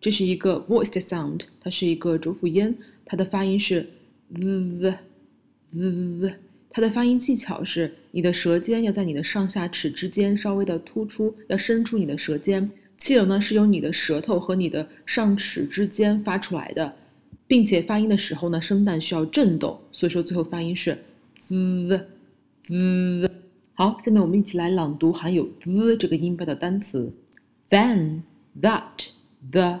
这是一个 voiced sound，它是一个浊辅音，它的发音是 v v v，它的发音技巧是你的舌尖要在你的上下齿之间稍微的突出，要伸出你的舌尖。气流呢是由你的舌头和你的上齿之间发出来的，并且发音的时候呢，声带需要震动，所以说最后发音是 v v。好，下面我们一起来朗读含有 v 这个音标的单词：then、that、the、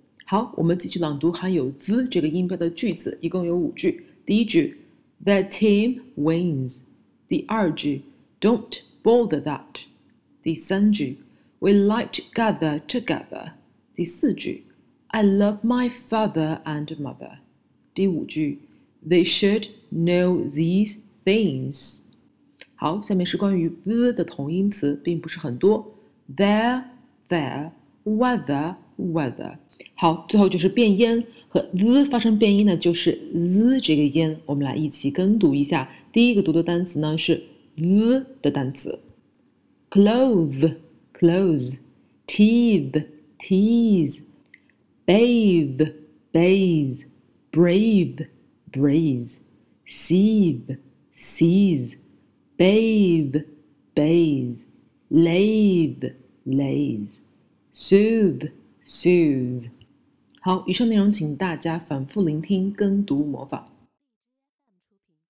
好，我们继续朗读含有 z 这个音标的句子，一共有五句。第一句，The team wins。第二句，Don't bother that。第三句，We like to gather together。第四句，I love my father and mother。第五句，They should know these things。好，下面是关于 the 的同音词，并不是很多，there、there、whether、whether。 好，最后就是变音和 z 发生变音呢，就是 z 这个音，我们来一起跟读一下。第一个读的单词呢是 z 的单词：clove、close、teeth、tease，babe、baze、brave、breeze、seve、sees、bave、baze、lave、laze，soothe、soothes。好，以上内容请大家反复聆听、跟读、模仿。